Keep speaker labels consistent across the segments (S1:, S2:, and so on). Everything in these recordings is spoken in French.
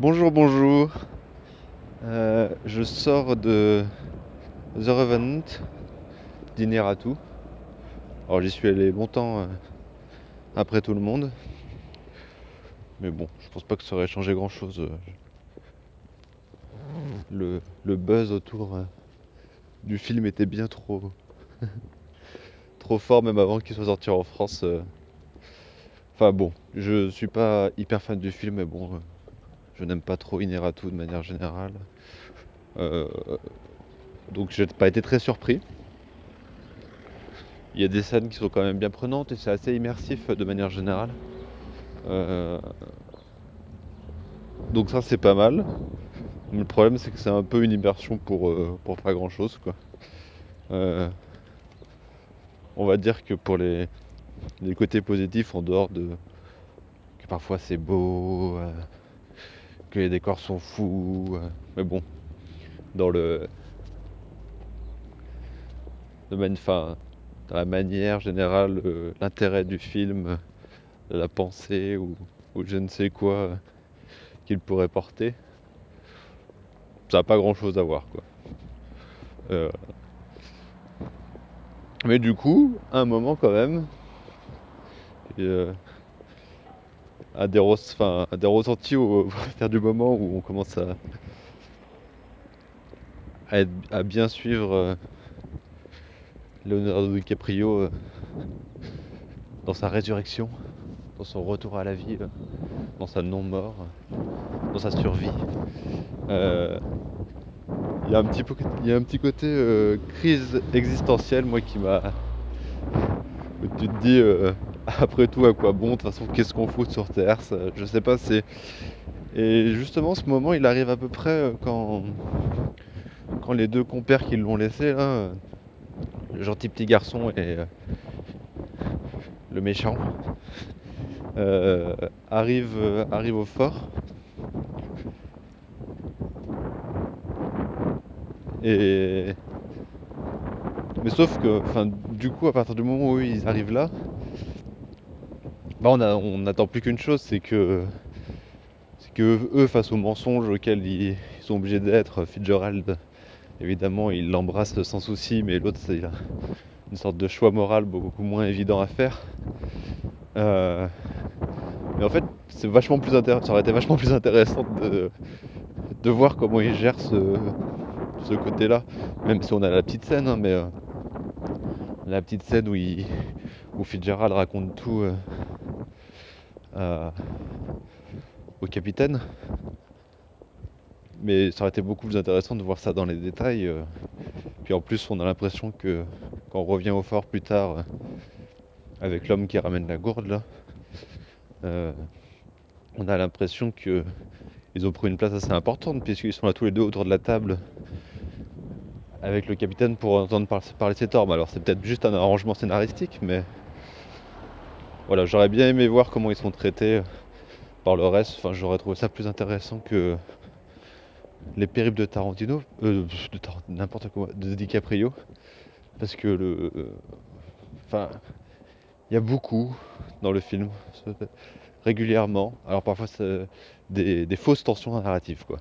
S1: Bonjour, bonjour. Euh, je sors de The Revenant d'Ineratu. Alors j'y suis allé longtemps euh, après tout le monde. Mais bon, je pense pas que ça aurait changé grand chose. Le, le buzz autour euh, du film était bien trop trop fort même avant qu'il soit sorti en France. euh. Enfin bon, je suis pas hyper fan du film mais bon, euh, je n'aime pas trop Ineratu de manière générale. Euh, donc j'ai pas été très surpris. Il y a des scènes qui sont quand même bien prenantes et c'est assez immersif de manière générale. Euh, donc ça c'est pas mal. Le problème c'est que c'est un peu une immersion pour, euh, pour pas grand chose quoi. Euh, on va dire que pour les, les côtés positifs en dehors de que parfois c'est beau, que les décors sont fous, euh, mais bon, dans le de mani- enfin, dans la manière générale, euh, l'intérêt du film, euh, la pensée ou, je ne sais quoi qu'il pourrait porter, ça n'a pas grand chose à voir quoi. Mais du coup, à un moment quand même, et, à, des ressentis au, partir du moment où on commence à, à, être- à bien suivre euh, Leonardo DiCaprio euh, dans sa résurrection, dans son retour à la vie, euh, dans sa non-mort, dans sa survie. Il y a un petit, y a un petit côté crise existentielle, moi, qui m'a. où Tu te dis, après tout, à quoi bon? De toute façon, qu'est-ce qu'on fout sur Terre? Ça, Je sais pas, c'est. Et justement, ce moment, il arrive à peu près euh, quand. Quand les deux compères qui l'ont laissé, là, euh, le gentil petit garçon et euh, le méchant, arrivent, arrivent au fort. Et. Mais sauf que, enfin, du coup, à partir du moment où ils arrivent là, bah on n'attend plus qu'une chose, c'est que, eux, face au mensonge auquel ils, sont obligés d'être, Fitzgerald, évidemment, il l'embrasse sans souci, mais l'autre, c'est il a une sorte de choix moral beaucoup moins évident à faire. Euh, mais en fait, c'est vachement plus. Ça aurait été vachement plus intéressant de, voir comment ils gèrent ce, côté-là. Même si on a la petite scène, hein, mais euh, la petite scène où, il, où Fitzgerald raconte tout euh, au capitaine. Mais ça aurait été beaucoup plus intéressant de voir ça dans les détails. euh. Puis en plus, on a l'impression que quand on revient au fort plus tard, euh, avec l'homme qui ramène la gourde là, euh, on a l'impression que ils ont pris une place assez importante puisqu'ils sont là tous les deux autour de la table avec le capitaine pour entendre par- parler ses torts. Alors c'est peut-être juste un arrangement scénaristique, mais voilà, j'aurais bien aimé voir comment ils sont traités par le reste. Enfin, j'aurais trouvé ça plus intéressant que les périples de Tarantino, euh, n'importe quoi, de DiCaprio, parce que le, euh, enfin, il y a beaucoup dans le film, régulièrement. Alors parfois c'est des, fausses tensions narratives, quoi.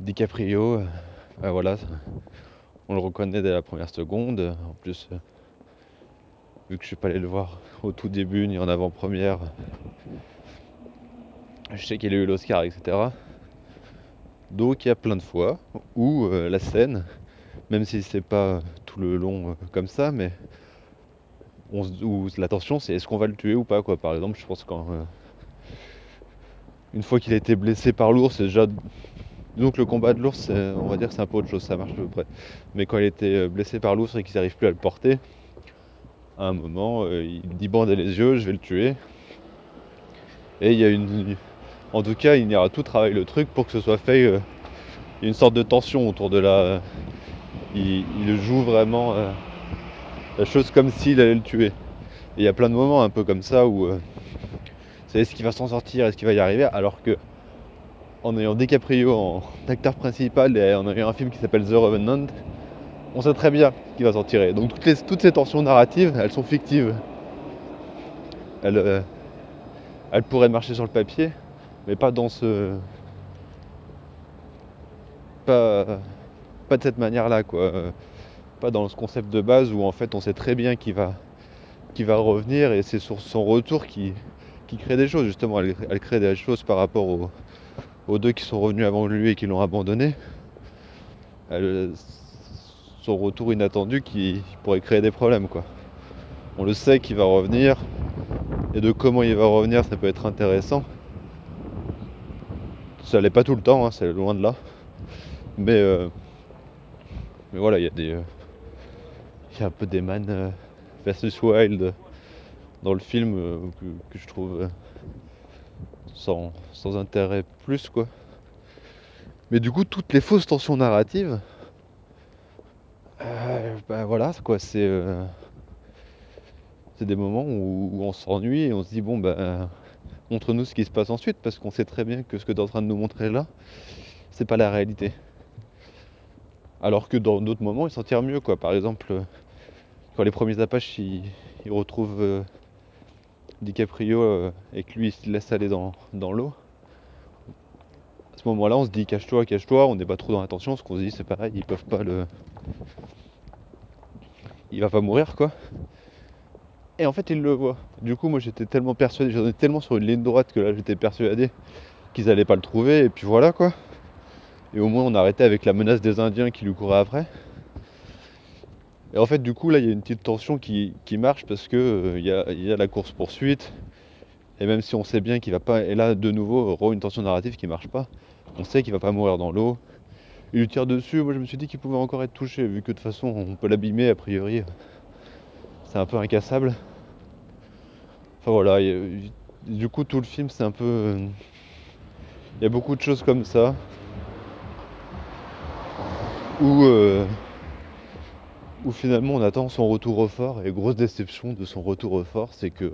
S1: DiCaprio, euh, ben voilà, on le reconnaît dès la première seconde. En plus, vu que je suis pas allé le voir au tout début ni en avant-première, je sais qu'il a eu l'Oscar, etc. Donc il y a plein de fois où euh, la scène, même si c'est pas tout le long euh, comme ça, mais où la tension c'est est-ce qu'on va le tuer ou pas quoi. Par exemple, je pense quand euh, une fois qu'il a été blessé par l'ours, déjà donc le combat de l'ours, on va dire c'est un peu autre chose, ça marche à peu près. Mais quand il était euh, blessé par l'ours et qu'ils n'arrivent plus à le porter, à un moment, euh, il dit bander les yeux, je vais le tuer. Et il y a une, en tout cas, il ira tout travailler le truc pour que ce soit fait. euh, y une sorte de tension autour de la. il, joue vraiment euh, la chose comme s'il allait le tuer. Et il y a plein de moments un peu comme ça où euh, c'est est-ce qu'il va s'en sortir, est-ce qu'il va y arriver, alors que en ayant DiCaprio en acteur principal et en ayant un film qui s'appelle The Revenant, on sait très bien qu'il va s'en tirer. Donc toutes, ces tensions narratives, elles sont fictives. Elles, euh, elles pourraient marcher sur le papier, Mais pas dans ce. Pas, de cette manière-là. Pas dans ce concept de base où en fait on sait très bien qu'il va, revenir et c'est sur son retour qui, crée des choses, justement. Elle, crée des choses par rapport aux, deux qui sont revenus avant lui et qui l'ont abandonné. Son retour inattendu qui pourrait créer des problèmes, quoi. On le sait qu'il va revenir, et de comment il va revenir, ça peut être intéressant. Ça l'est pas tout le temps, hein, c'est loin de là. Mais, euh, mais voilà, il y a des. Il y a un peu des man euh, versus wild dans le film euh, que, que je trouve euh, sans, sans intérêt plus quoi. Mais du coup, toutes les fausses tensions narratives, euh, bah voilà quoi, c'est euh, des moments où, on s'ennuie et on se dit bon bah montre-nous ce qui se passe ensuite parce qu'on sait très bien que ce que tu es en train de nous montrer là, c'est pas la réalité. Alors que dans d'autres moments, ils s'en tirent mieux quoi. Par exemple, quand les premiers Apaches ils, retrouvent euh, DiCaprio euh, et que lui il se laisse aller dans, dans l'eau, à ce moment-là on se dit cache-toi, cache-toi, on n'est pas trop dans l'attention, parce qu'on se dit c'est pareil, ils peuvent pas le. Il va pas mourir quoi. Et en fait il le voit. Du coup moi j'étais tellement persuadé, j'en étais tellement sur une ligne droite que là j'étais persuadé qu'ils allaient pas le trouver et puis voilà quoi. Et au moins on arrêtait avec la menace des Indiens qui lui couraient après. Et en fait du coup là il y a une petite tension qui, marche parce que euh, il y, y a la course poursuite. Et même si on sait bien qu'il va pas. Et là de nouveau, re une tension narrative qui marche pas. On sait qu'il va pas mourir dans l'eau. Il lui tire dessus, moi je me suis dit qu'il pouvait encore être touché, vu que de toute façon on peut l'abîmer a priori. C'est un peu incassable. Enfin voilà, du coup tout le film c'est un peu. euh, Il y a beaucoup de choses comme ça. Où, euh, où finalement on attend son retour au fort. Et grosse déception de son retour au fort, c'est que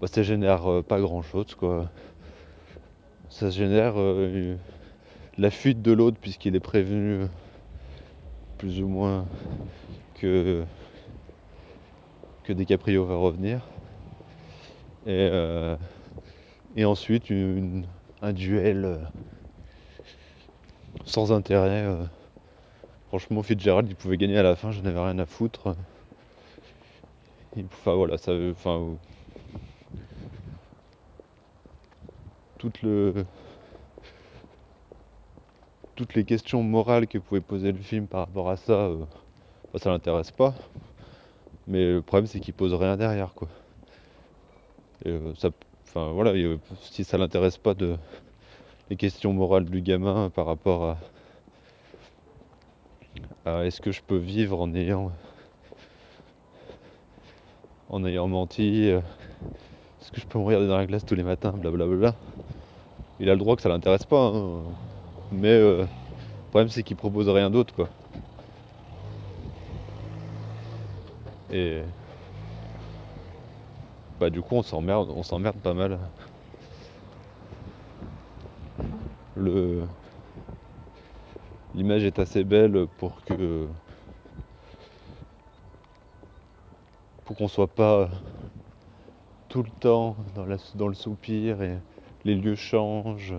S1: bah, ça génère euh, pas grand chose quoi. Ça génère la fuite de l'autre puisqu'il est prévenu plus ou moins que, que DiCaprio va revenir. Et, euh, ensuite une- un duel euh, sans intérêt. euh. Franchement, Fitzgerald, il pouvait gagner à la fin, je n'avais rien à foutre. Enfin voilà, ça, enfin, toute le, toutes les questions morales que pouvait poser le film par rapport à ça, euh, bah, ça l'intéresse pas. Mais le problème, c'est qu'il pose rien derrière, quoi. Et, euh, ça, enfin voilà, euh, si ça l'intéresse pas de les questions morales du gamin par rapport à, est-ce que je peux vivre en ayant en ayant menti, est-ce que je peux me regarder dans la glace tous les matins, blablabla. Il a le droit que ça l'intéresse pas, hein. Mais euh, le problème c'est qu'il propose rien d'autre, quoi. Et bah du coup on s'emmerde, on s'emmerde pas mal. Le l'image est assez belle pour que pour qu'on soit pas tout le temps dans le soupir et les lieux changent.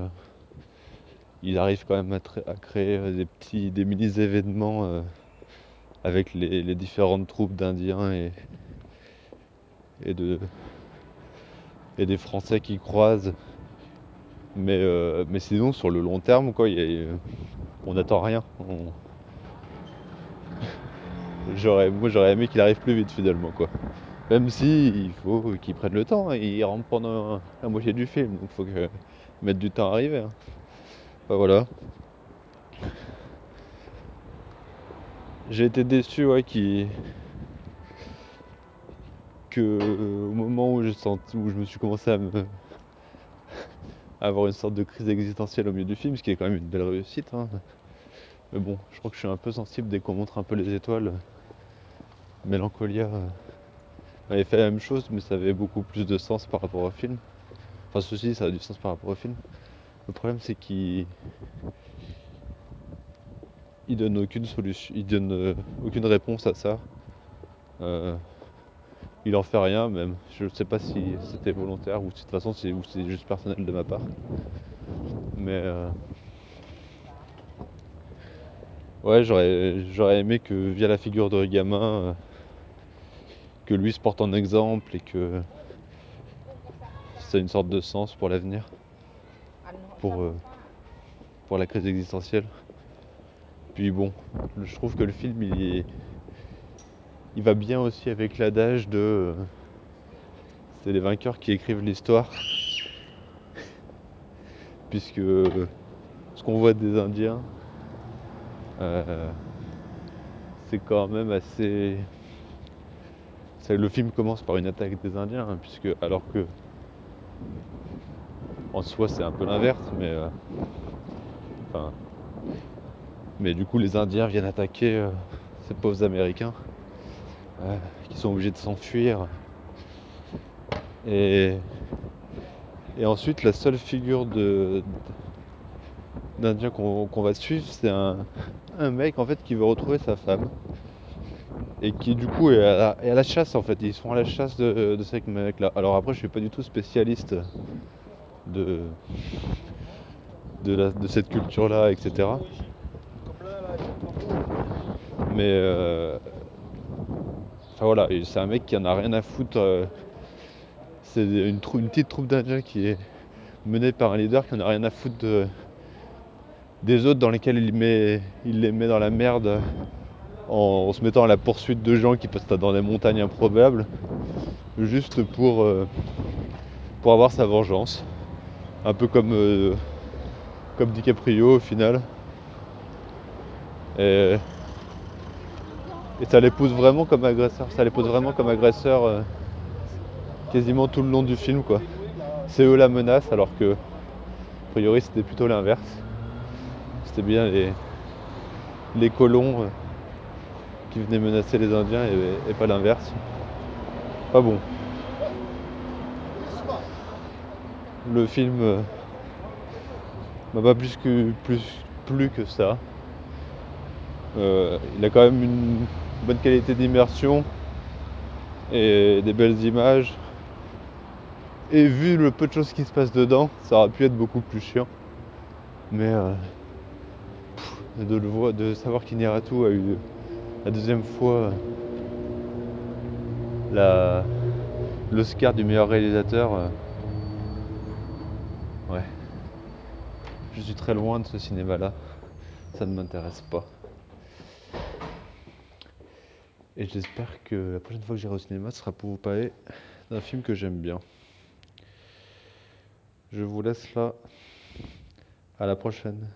S1: Il arrive quand même à, créer euh, des petits, des mini événements euh, avec les, différentes troupes d'Indiens et, et de et des Français qui croisent. Mais, euh, mais sinon sur le long terme quoi, on n'attend rien. Moi j'aurais aimé qu'il arrive plus vite finalement quoi. Même si il faut qu'il prenne le temps, hein. il rentre pendant la moitié du film, donc il faut que mettre du temps à arriver. hein. Enfin, voilà. J'ai été déçu ouais, qu'il- que au moment où, senti, où je me suis commencé à, me, à avoir une sorte de crise existentielle au milieu du film, ce qui est quand même une belle réussite. hein. Mais bon, je crois que je suis un peu sensible dès qu'on montre un peu les étoiles. Mélancolia euh, avait fait la même chose, mais ça avait beaucoup plus de sens par rapport au film. Enfin, ceci, ça a du sens par rapport au film. Le problème, c'est qu'il il donne aucune solution, il donne euh, aucune réponse à ça. Euh, il en fait rien même. Je sais pas si c'était volontaire ou si de toute façon c'est c'est juste personnel de ma part. Mais euh, ouais, j'aurais j'aurais aimé que via la figure de gamin, que lui se porte en exemple et que a une sorte de sens pour l'avenir, pour, euh, pour la crise existentielle. Puis bon, je trouve que le film il est il va bien aussi avec l'adage de euh, c'est les vainqueurs qui écrivent l'histoire. Puisque euh, ce qu'on voit des Indiens, c'est quand même assez. Le film commence par une attaque des Indiens, hein, puisque alors que en soi c'est un peu l'inverse, mais euh, mais du coup les Indiens viennent attaquer euh, ces pauvres Américains euh, qui sont obligés de s'enfuir. Et, et ensuite la seule figure de d'Indien qu'on va suivre, c'est un, mec en fait qui veut retrouver sa femme et qui du coup est à la, est à la chasse en fait. Ils sont à la chasse de, de ce mec-là. Alors après, je suis pas du tout spécialiste de de, cette culture-là, etc. Mais euh, voilà, c'est un mec qui en a rien à foutre. euh, c'est une, une petite troupe d'Indiens qui est menée par un leader qui en a rien à foutre de- des autres dans lesquels il, met, il les met dans la merde en, en se mettant à la poursuite de gens qui passent dans des montagnes improbables, juste pour, euh, pour avoir sa vengeance. Un peu comme, euh, comme DiCaprio au final. Et, ça les pousse vraiment comme agresseur. Ça les pose vraiment comme agresseur euh, quasiment tout le long du film. C'est eux la menace alors que a priori c'était plutôt l'inverse. C'était bien les, les colons euh, qui venaient menacer les Indiens et pas l'inverse. Pas bon. Le film euh, m'a pas plus que que ça. Euh, il a quand même une bonne qualité d'immersion et des belles images. Et vu le peu de choses qui se passent dedans, ça aurait pu être beaucoup plus chiant. Mais euh, de, savoir qu'Iniratu a eu la deuxième fois l'Oscar du meilleur réalisateur, Je suis très loin de ce cinéma-là. Ça ne m'intéresse pas. Et j'espère que la prochaine fois que j'irai au cinéma, ce sera pour vous parler d'un film que j'aime bien. Je vous laisse là. À la prochaine.